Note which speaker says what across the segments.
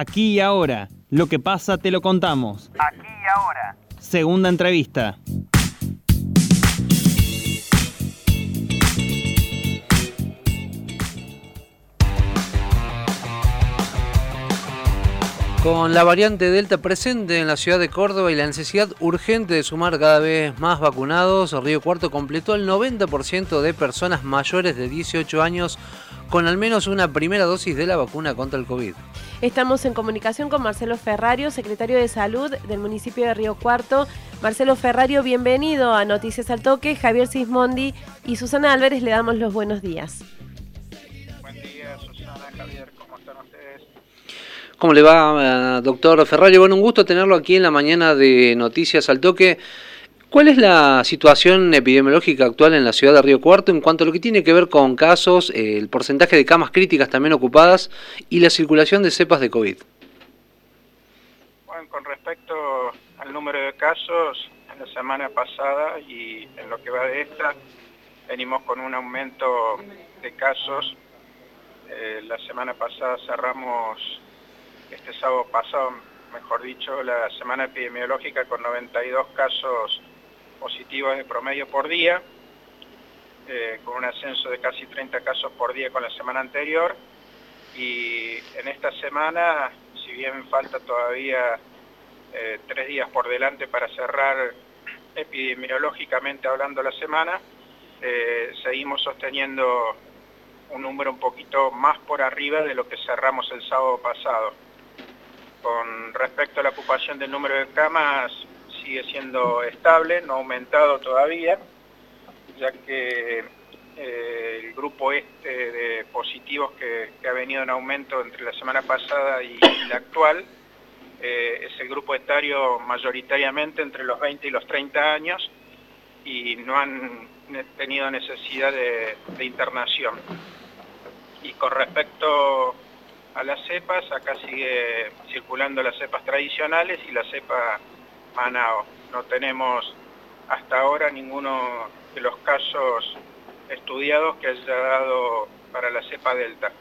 Speaker 1: Aquí y ahora. Lo que pasa te lo contamos.
Speaker 2: Aquí y ahora.
Speaker 1: Segunda entrevista.
Speaker 3: Con la variante Delta presente en la ciudad de Córdoba y la necesidad urgente de sumar cada vez más vacunados, Río Cuarto completó el 90% de personas mayores de 18 años con al menos una primera dosis de la vacuna contra el COVID.
Speaker 4: Estamos en comunicación con Marcelo Ferrario, secretario de Salud del municipio de Río Cuarto. Marcelo Ferrario, bienvenido a Noticias al Toque. Javier Sismondi y Susana Álvarez le damos los buenos días.
Speaker 5: Buen día, Susana, Javier, ¿cómo están ustedes?
Speaker 3: ¿Cómo le va, eh, doctor Ferrario? Bueno, un gusto tenerlo aquí en la mañana de Noticias al Toque. ¿Cuál es la situación epidemiológica actual en la ciudad de Río Cuarto en cuanto a lo que tiene que ver con casos, eh, el porcentaje de camas críticas también ocupadas y la circulación de cepas de COVID?
Speaker 5: Bueno, con respecto al número de casos, en la semana pasada y en lo que va de esta, venimos con un aumento de casos. Eh, la semana pasada cerramos, este sábado pasado, mejor dicho, la semana epidemiológica con 92 casos positivos de promedio por día, eh, con un ascenso de casi 30 casos por día con la semana anterior. Y en esta semana, si bien falta todavía eh, tres días por delante para cerrar epidemiológicamente hablando la semana, eh, seguimos sosteniendo un número un poquito más por arriba de lo que cerramos el sábado pasado. Con respecto a la ocupación del número de camas, sigue siendo estable, no ha aumentado todavía, ya que eh, el grupo este de positivos que, ha venido en aumento entre la semana pasada y la actual eh, es el grupo etario mayoritariamente entre los 20 y los 30 años y no han tenido necesidad de, de internación. Y con respecto a las cepas, acá sigue circulando las cepas tradicionales y la cepa Manao. No tenemos hasta ahora ninguno de los casos estudiados que haya dado para la cepa delta.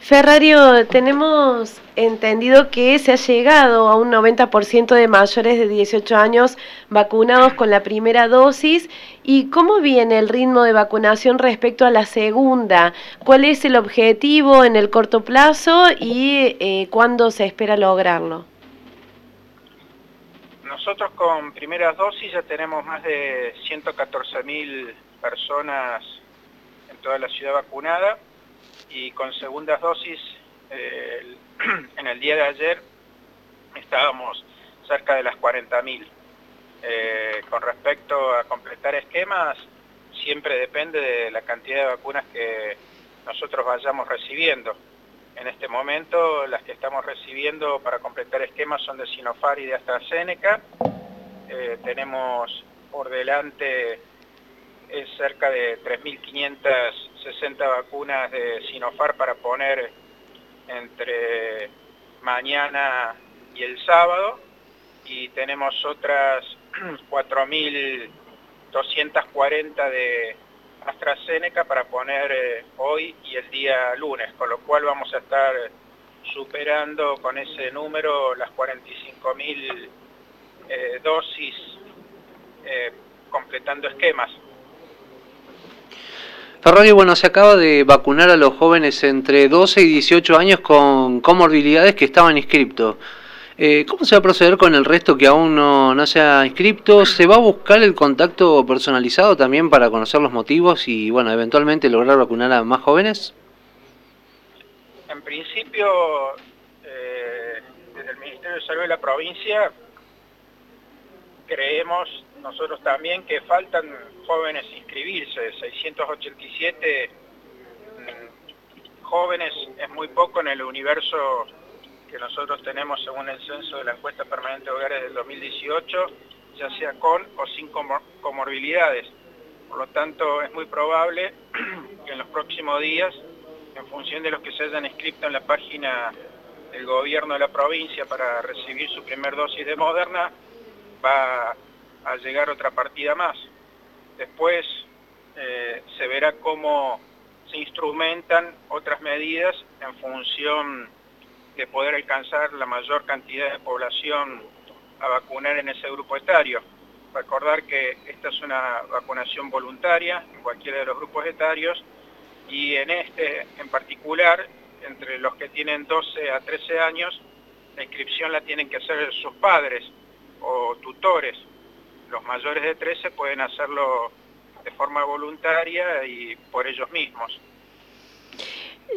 Speaker 4: Ferrario, tenemos entendido que se ha llegado a un 90% de mayores de 18 años vacunados con la primera dosis. ¿Y cómo viene el ritmo de vacunación respecto a la segunda? ¿Cuál es el objetivo en el corto plazo y eh, cuándo se espera lograrlo?
Speaker 5: Nosotros con primeras dosis ya tenemos más de 114.000 personas en toda la ciudad vacunada y con segundas dosis eh, en el día de ayer estábamos cerca de las 40.000. Eh, con respecto a completar esquemas, siempre depende de la cantidad de vacunas que nosotros vayamos recibiendo. En este momento las que estamos recibiendo para completar esquemas son de Sinofar y de AstraZeneca. Eh, tenemos por delante eh, cerca de 3.560 vacunas de Sinofar para poner entre mañana y el sábado y tenemos otras 4.240 de AstraZeneca para poner eh, hoy y el día lunes, con lo cual vamos a estar superando con ese número las 45.000 eh, dosis eh, completando esquemas.
Speaker 3: Ferrari, bueno, se acaba de vacunar a los jóvenes entre 12 y 18 años con comorbilidades que estaban inscriptos. Eh, ¿Cómo se va a proceder con el resto que aún no, se ha inscrito? ¿Se va a buscar el contacto personalizado también para conocer los motivos y, bueno, eventualmente lograr vacunar a más jóvenes?
Speaker 5: En principio, eh, desde el Ministerio de Salud de la provincia, creemos nosotros también que faltan jóvenes inscribirse, 687 mm, jóvenes es muy poco en el universo que nosotros tenemos según el censo de la encuesta permanente de hogares del 2018, ya sea con o sin comorbilidades. Por lo tanto, es muy probable que en los próximos días, en función de los que se hayan inscrito en la página del gobierno de la provincia para recibir su primer dosis de Moderna, va a llegar otra partida más. Después eh, se verá cómo se instrumentan otras medidas en función de poder alcanzar la mayor cantidad de población a vacunar en ese grupo etario. Recordar que esta es una vacunación voluntaria en cualquiera de los grupos etarios y en este en particular, entre los que tienen 12 a 13 años, la inscripción la tienen que hacer sus padres o tutores. Los mayores de 13 pueden hacerlo de forma voluntaria y por ellos mismos.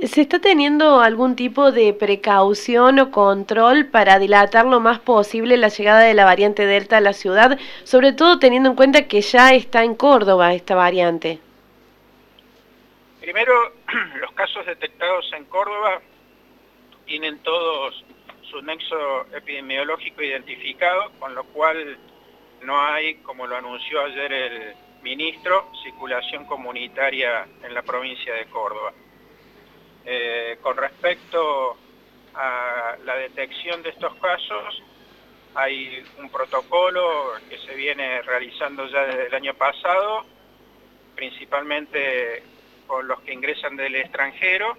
Speaker 4: ¿Se está teniendo algún tipo de precaución o control para dilatar lo más posible la llegada de la variante Delta a la ciudad, sobre todo teniendo en cuenta que ya está en Córdoba esta variante?
Speaker 5: Primero, los casos detectados en Córdoba tienen todos su nexo epidemiológico identificado, con lo cual no hay, como lo anunció ayer el ministro, circulación comunitaria en la provincia de Córdoba. Eh, con respecto a la detección de estos casos, hay un protocolo que se viene realizando ya desde el año pasado, principalmente con los que ingresan del extranjero,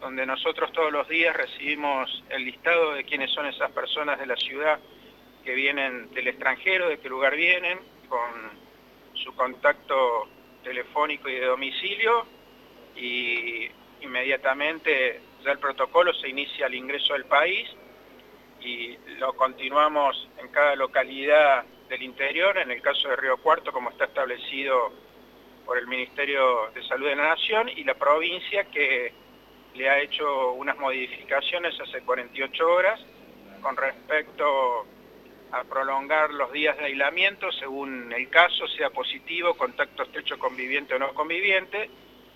Speaker 5: donde nosotros todos los días recibimos el listado de quiénes son esas personas de la ciudad que vienen del extranjero, de qué lugar vienen, con su contacto telefónico y de domicilio, y inmediatamente ya el protocolo se inicia al ingreso del país y lo continuamos en cada localidad del interior, en el caso de Río Cuarto, como está establecido por el Ministerio de Salud de la Nación, y la provincia que le ha hecho unas modificaciones hace 48 horas con respecto a prolongar los días de aislamiento según el caso, sea positivo, contacto estrecho conviviente o no conviviente,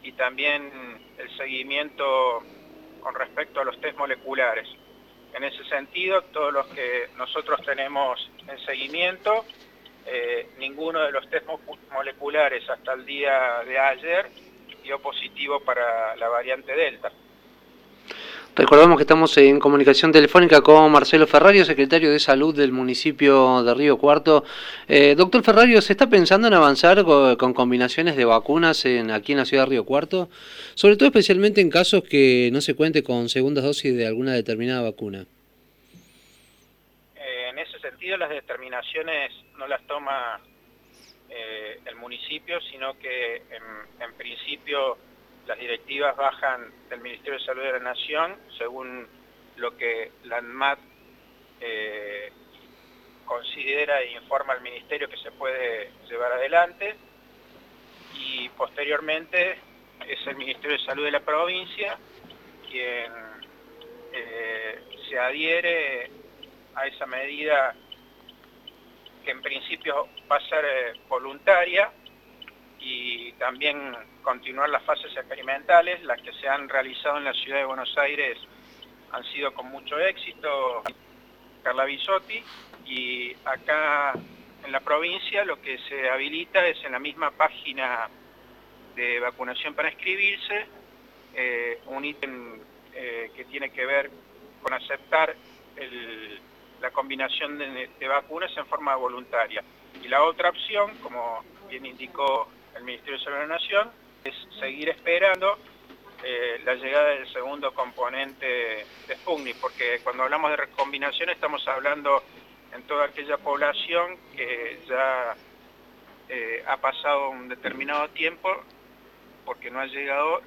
Speaker 5: y también el seguimiento con respecto a los test moleculares. En ese sentido, todos los que nosotros tenemos en seguimiento, eh, ninguno de los test moleculares hasta el día de ayer dio positivo para la variante Delta.
Speaker 3: Recordamos que estamos en comunicación telefónica con Marcelo Ferrario, secretario de Salud del municipio de Río Cuarto. Eh, doctor Ferrario, ¿se está pensando en avanzar con, combinaciones de vacunas en, aquí en la ciudad de Río Cuarto? Sobre todo especialmente en casos que no se cuente con segundas dosis de alguna determinada vacuna.
Speaker 5: Eh, en ese sentido, las determinaciones no las toma eh, el municipio, sino que en principio las directivas bajan del Ministerio de Salud de la Nación según lo que la ANMAT eh, considera e informa al Ministerio que se puede llevar adelante. Y posteriormente es el Ministerio de Salud de la provincia quien eh, se adhiere a esa medida que en principio va a ser eh, voluntaria y también continuar las fases experimentales, las que se han realizado en la ciudad de Buenos Aires han sido con mucho éxito, Carla Bisotti, y acá en la provincia lo que se habilita es en la misma página de vacunación para inscribirse, eh, un ítem eh, que tiene que ver con aceptar la combinación de, de vacunas en forma voluntaria. Y la otra opción, como bien indicó el Ministerio de Salud de la Nación es seguir esperando eh, la llegada del segundo componente de Sputnik, porque cuando hablamos de recombinación estamos hablando en toda aquella población que ya eh, ha pasado un determinado tiempo porque no ha llegado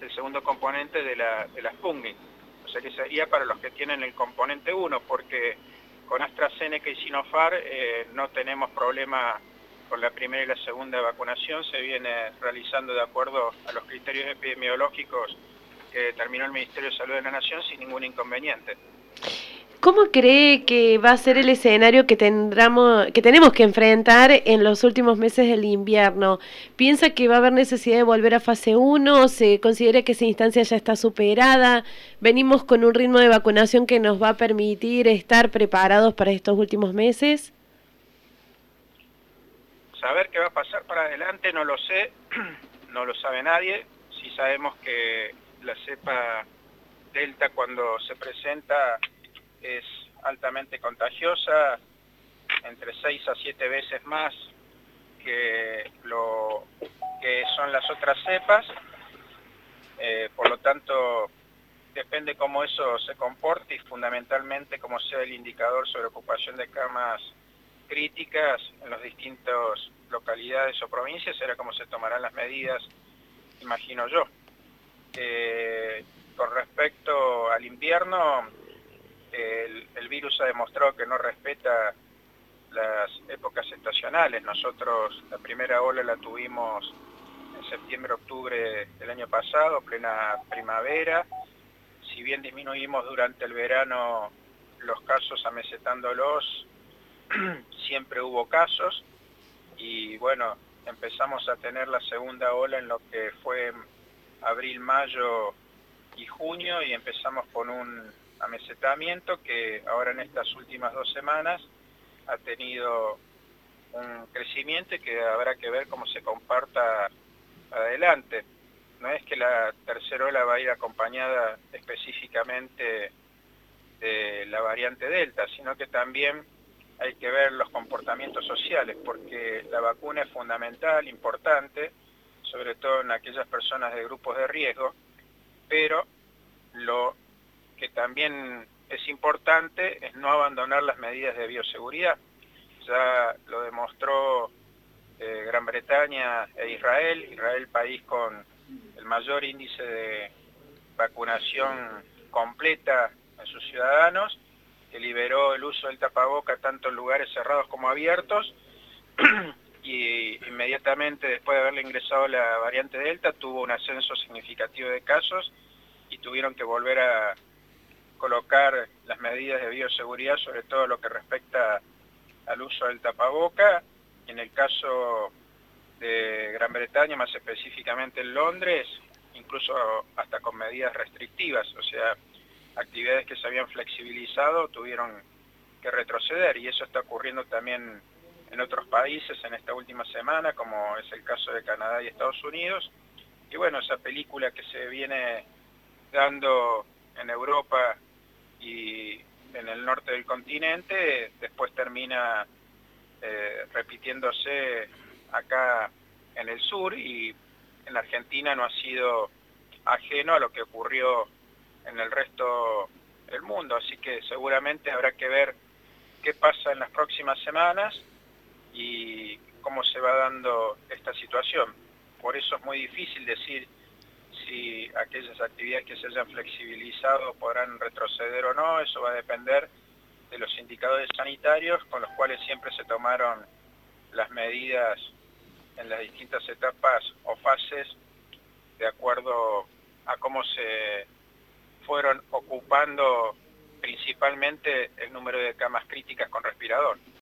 Speaker 5: el segundo componente de la, de Sputnik. O sea que sería para los que tienen el componente 1, porque con AstraZeneca y Sinopharm eh, no tenemos problema con la primera y la segunda vacunación se viene realizando de acuerdo a los criterios epidemiológicos que determinó el Ministerio de Salud de la Nación sin ningún inconveniente.
Speaker 4: ¿Cómo cree que va a ser el escenario que, tendremos, que tenemos que enfrentar en los últimos meses del invierno? ¿Piensa que va a haber necesidad de volver a fase 1? ¿Se considera que esa instancia ya está superada? ¿Venimos con un ritmo de vacunación que nos va a permitir estar preparados para estos últimos meses?
Speaker 5: Saber qué va a pasar para adelante no lo sé, no lo sabe nadie. Sí sabemos que la cepa Delta cuando se presenta es altamente contagiosa, entre 6 a 7 veces más que lo que son las otras cepas. Eh, por lo tanto, depende cómo eso se comporte y fundamentalmente cómo sea el indicador sobre ocupación de camas críticas en las distintas localidades o provincias, será cómo se tomarán las medidas, imagino yo. Eh, con respecto al invierno, el, el virus ha demostrado que no respeta las épocas estacionales. Nosotros la primera ola la tuvimos en septiembre, octubre del año pasado, plena primavera. Si bien disminuimos durante el verano los casos amesetándolos, siempre hubo casos y bueno, empezamos a tener la segunda ola en lo que fue abril, mayo y junio y empezamos con un amesetamiento que ahora en estas últimas dos semanas ha tenido un crecimiento y que habrá que ver cómo se comparta adelante. No es que la tercera ola va a ir acompañada específicamente de la variante Delta, sino que también hay que ver los comportamientos sociales, porque la vacuna es fundamental, importante, sobre todo en aquellas personas de grupos de riesgo, pero lo que también es importante es no abandonar las medidas de bioseguridad. Ya lo demostró eh, Gran Bretaña e Israel, Israel país con el mayor índice de vacunación completa en sus ciudadanos, que liberó el uso del tapaboca tanto en lugares cerrados como abiertos, y inmediatamente después de haberle ingresado la variante Delta tuvo un ascenso significativo de casos y tuvieron que volver a colocar las medidas de bioseguridad, sobre todo lo que respecta al uso del tapaboca. En el caso de Gran Bretaña, más específicamente en Londres, incluso hasta con medidas restrictivas, o sea, actividades que se habían flexibilizado tuvieron que retroceder y eso está ocurriendo también en otros países en esta última semana, como es el caso de Canadá y Estados Unidos. Y bueno, esa película que se viene dando en Europa y en el norte del continente, después termina eh, repitiéndose acá en el sur y en Argentina no ha sido ajeno a lo que ocurrió en el resto del mundo, así que seguramente habrá que ver qué pasa en las próximas semanas y cómo se va dando esta situación. Por eso es muy difícil decir si aquellas actividades que se hayan flexibilizado podrán retroceder o no, eso va a depender de los indicadores sanitarios con los cuales siempre se tomaron las medidas en las distintas etapas o fases de acuerdo a cómo se fueron ocupando principalmente el número de camas críticas con respirador.